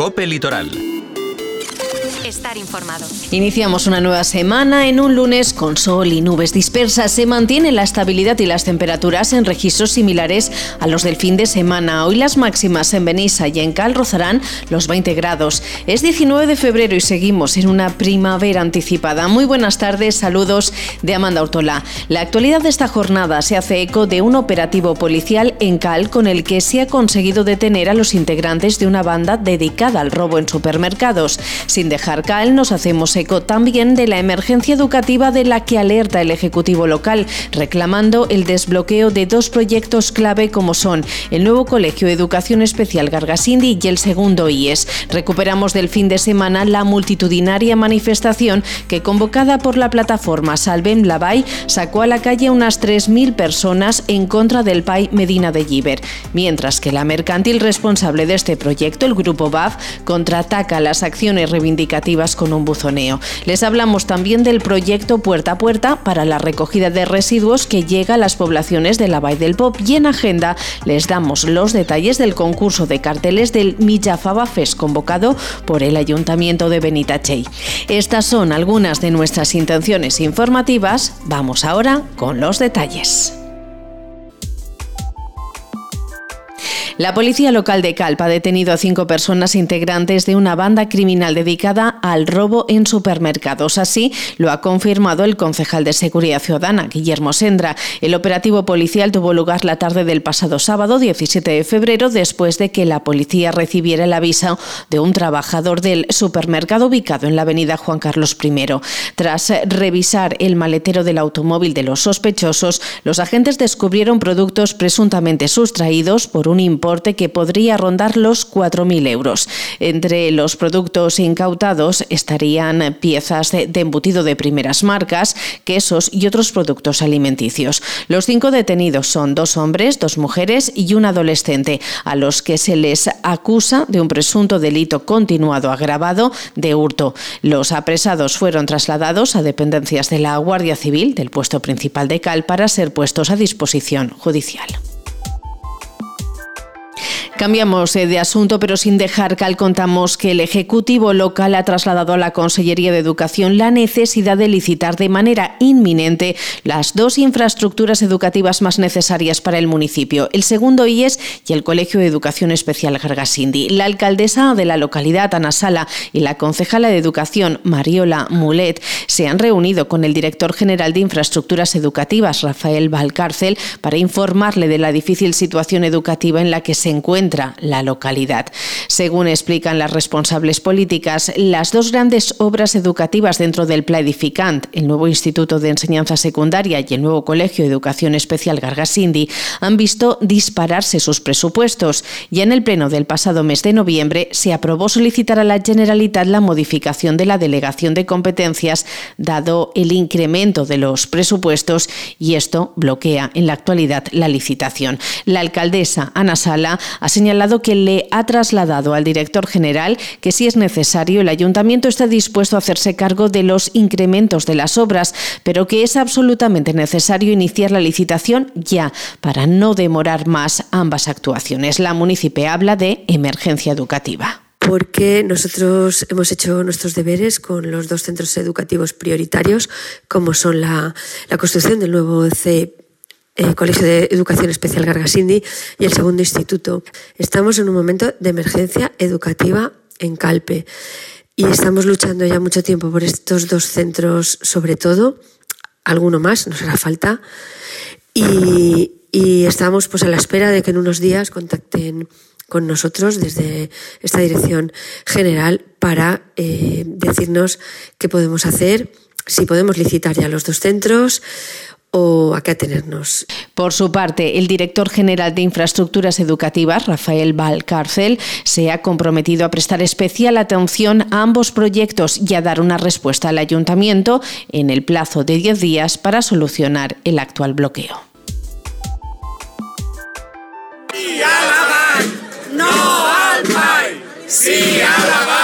Cope Litoral estar informado. Iniciamos una nueva semana en un lunes con sol y nubes dispersas. Se mantiene la estabilidad y las temperaturas en registros similares a los del fin de semana. Hoy las máximas en Benissa y en Cal rozarán los 20 grados. Es 19 de febrero y seguimos en una primavera anticipada. Muy buenas tardes, saludos de Amanda Ortola. La actualidad de esta jornada se hace eco de un operativo policial en Cal con el que se ha conseguido detener a los integrantes de una banda dedicada al robo en supermercados, sin dejar Cal nos hacemos eco también de la emergencia educativa de la que alerta el Ejecutivo local, reclamando el desbloqueo de dos proyectos clave como son el nuevo Colegio de Educación Especial Gargasindi y el segundo IES. Recuperamos del fin de semana la multitudinaria manifestación que, convocada por la plataforma Salven Lavay, sacó a la calle unas 3.000 personas en contra del PAI Medina de Giver, mientras que la mercantil responsable de este proyecto, el Grupo BAF, contraataca las acciones reivindicativas con un buzoneo. Les hablamos también del proyecto Puerta a Puerta para la recogida de residuos que llega a las poblaciones de la Valle del Pop y en agenda les damos los detalles del concurso de carteles del Millafaba Fest convocado por el Ayuntamiento de Benitachey. Estas son algunas de nuestras intenciones informativas. Vamos ahora con los detalles. La policía local de Calpa ha detenido a cinco personas integrantes de una banda criminal dedicada al robo en supermercados. Así lo ha confirmado el concejal de Seguridad Ciudadana, Guillermo Sendra. El operativo policial tuvo lugar la tarde del pasado sábado, 17 de febrero, después de que la policía recibiera el aviso de un trabajador del supermercado ubicado en la avenida Juan Carlos I. Tras revisar el maletero del automóvil de los sospechosos, los agentes descubrieron productos presuntamente sustraídos por un impuesto que podría rondar los 4.000 euros. Entre los productos incautados estarían piezas de, embutido de primeras marcas, quesos y otros productos alimenticios. Los cinco detenidos son dos hombres, dos mujeres y un adolescente, a los que se les acusa de un presunto delito continuado agravado de hurto. Los apresados fueron trasladados a dependencias de la Guardia Civil del puesto principal de Cal para ser puestos a disposición judicial. Cambiamos eh, de asunto, pero sin dejar cal contamos que el Ejecutivo local ha trasladado a la Consellería de Educación la necesidad de licitar de manera inminente las dos infraestructuras educativas más necesarias para el municipio, el segundo IES y el Colegio de Educación Especial Gargasindi. La alcaldesa de la localidad, Ana Sala, y la concejala de Educación, Mariola Mulet, se han reunido con el director general de Infraestructuras Educativas, Rafael Valcárcel, para informarle de la difícil situación educativa en la que se encuentra la localidad. Según explican las responsables políticas, las dos grandes obras educativas dentro del Pla Edificant, el nuevo Instituto de Enseñanza Secundaria y el nuevo Colegio de Educación Especial Gargasindi, han visto dispararse sus presupuestos. Ya en el pleno del pasado mes de noviembre se aprobó solicitar a la Generalitat la modificación de la delegación de competencias, dado el incremento de los presupuestos, y esto bloquea en la actualidad la licitación. La alcaldesa Ana Sala ha señalado que le ha trasladado al director general que si es necesario el ayuntamiento está dispuesto a hacerse cargo de los incrementos de las obras, pero que es absolutamente necesario iniciar la licitación ya para no demorar más ambas actuaciones. La municipio habla de emergencia educativa porque nosotros hemos hecho nuestros deberes con los dos centros educativos prioritarios, como son la, la construcción del nuevo C el Colegio de Educación Especial Gargasindi y el segundo instituto. Estamos en un momento de emergencia educativa en Calpe y estamos luchando ya mucho tiempo por estos dos centros, sobre todo, alguno más, nos hará falta, y, estamos pues a la espera de que en unos días contacten con nosotros desde esta dirección general para eh, decirnos qué podemos hacer, si podemos licitar ya los dos centros o a qué atenernos. Por su parte, el director general de Infraestructuras Educativas, Rafael Valcárcel, se ha comprometido a prestar especial atención a ambos proyectos y a dar una respuesta al ayuntamiento en el plazo de 10 días para solucionar el actual bloqueo. Sí a la no al Sí a la no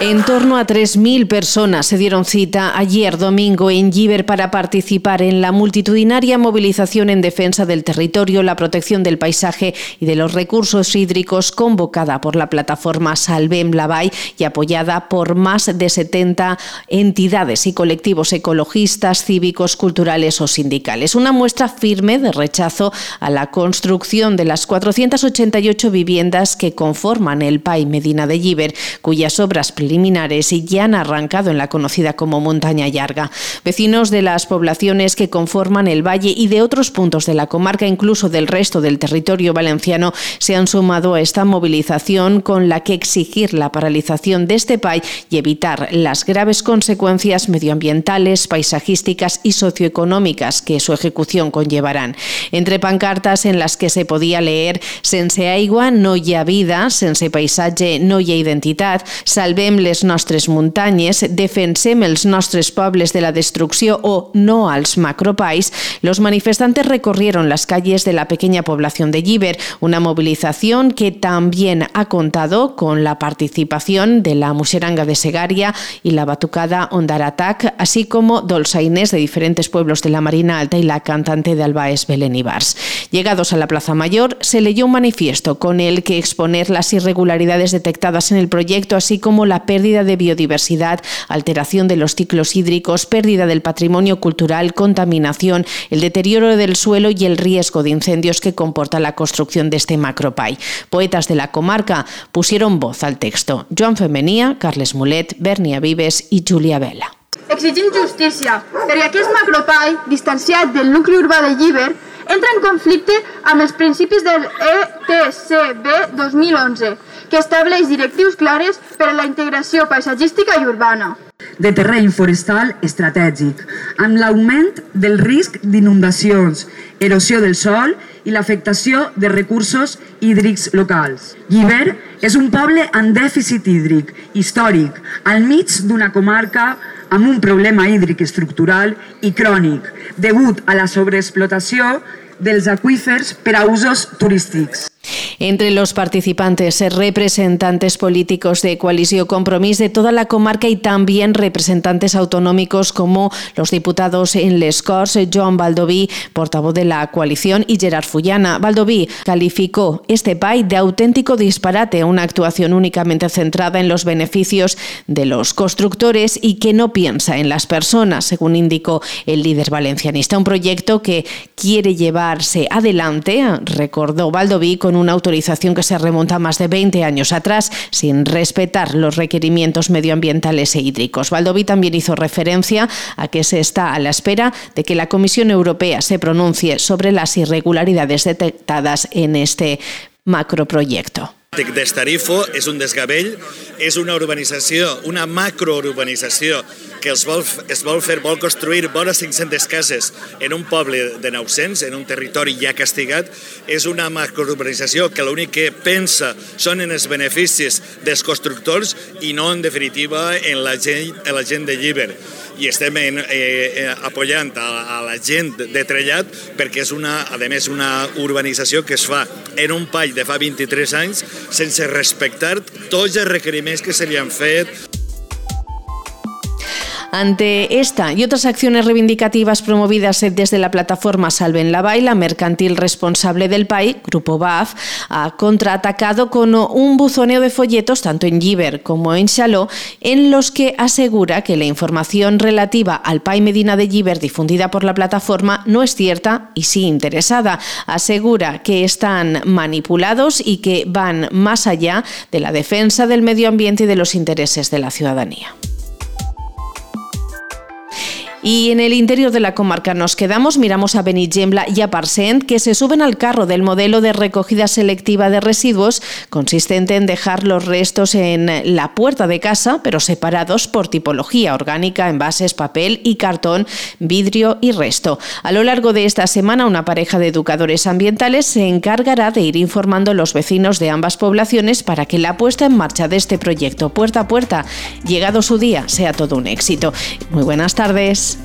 En torno a 3.000 personas se dieron cita ayer domingo en Giver para participar en la multitudinaria movilización en defensa del territorio, la protección del paisaje y de los recursos hídricos convocada por la plataforma Salvem Lavai y apoyada por más de 70 entidades y colectivos ecologistas, cívicos, culturales o sindicales. Una muestra firme de rechazo a la construcción de las 488 viviendas que conforman el PAI Medina de Giver, cuyas obras preliminares ya han arrancado en la conocida como Montaña Yarga. Vecinos de las poblaciones que conforman el valle y de otros puntos de la comarca, incluso del resto del territorio valenciano, se han sumado a esta movilización con la que exigir la paralización de este PAI y evitar las graves consecuencias medioambientales, paisajísticas y socioeconómicas que su ejecución conllevarán. Entre pancartas en las que se podía leer Sense aigua no ha vida, sense paisatge no hi ha identitat, les nostres muntanyes, defensem els nostres pobles de la destrucció o no als macropais, los manifestantes recorrieron las calles de la pequeña población de Giver, una movilización que también ha contado con la participación de la Museranga de Segaria y la Batucada Ondaratac, así como dolzainés de diferentes pueblos de la Marina Alta y la cantante de Albaes Belén Ibars. Llegados a la Plaza Mayor, se leyó un manifiesto con el que exponer las irregularidades detectadas en el proyecto, así como la pérdida de biodiversidad, alteración de los ciclos hídricos, pérdida del patrimonio cultural, contaminación, el deterioro del suelo y el riesgo de incendios que comporta la construcción de este macropay. Poetas de la comarca pusieron voz al texto. Joan Femenía, Carles Mulet, Bernia Vives y Julia Vela. Exigim justícia, perquè aquest macropai, distanciat del nucli urbà de Llíber, entra en conflicte amb els principis del ETCB 2011, que estableix directius clares per a la integració paisatgística i urbana de terreny forestal estratègic, amb l'augment del risc d'inundacions, erosió del sol i l'afectació de recursos hídrics locals. Lliber és un poble amb dèficit hídric històric, al mig d'una comarca amb un problema hídric estructural i crònic, degut a la sobreexplotació dels aqüífers per a usos turístics. Entre los participantes, representantes políticos de Coalición Compromís de toda la comarca y también representantes autonómicos como los diputados en Les Corts, Joan Baldoví, portavoz de la coalición, y Gerard Fullana. Baldoví calificó este PAI de auténtico disparate, una actuación únicamente centrada en los beneficios de los constructores y que no piensa en las personas, según indicó el líder valencianista. Un proyecto que quiere llevarse adelante, recordó Baldoví, con una autorización que se remonta a más de 20 años atrás, sin respetar los requerimientos medioambientales e hídricos. Valdoví también hizo referencia a que se está a la espera de que la Comisión Europea se pronuncie sobre las irregularidades detectadas en este macroproyecto. Destarifo és un desgavell, és una urbanització, una macrourbanització que es vol, es vol fer, vol construir vora 500 cases en un poble de 900, en un territori ja castigat, és una macrourbanització que l'únic que pensa són en els beneficis dels constructors i no, en definitiva, en la gent, en la gent de llibre i estem en, eh, eh, apoyant a, a la gent de Trellat perquè és una, a més, una urbanització que es fa en un pall de fa 23 anys sense respectar tots els requeriments que se li han fet Ante esta y otras acciones reivindicativas promovidas desde la plataforma Salven la Baila, mercantil responsable del PAI, Grupo BAF, ha contraatacado con un buzoneo de folletos tanto en Giver como en Chaló, en los que asegura que la información relativa al PAI Medina de Giver difundida por la plataforma no es cierta y sí interesada. Asegura que están manipulados y que van más allá de la defensa del medio ambiente y de los intereses de la ciudadanía. Y en el interior de la comarca nos quedamos, miramos a Benigembla y a Parsent, que se suben al carro del modelo de recogida selectiva de residuos, consistente en dejar los restos en la puerta de casa, pero separados por tipología orgánica, envases, papel y cartón, vidrio y resto. A lo largo de esta semana, una pareja de educadores ambientales se encargará de ir informando a los vecinos de ambas poblaciones para que la puesta en marcha de este proyecto puerta a puerta, llegado su día, sea todo un éxito. Muy buenas tardes.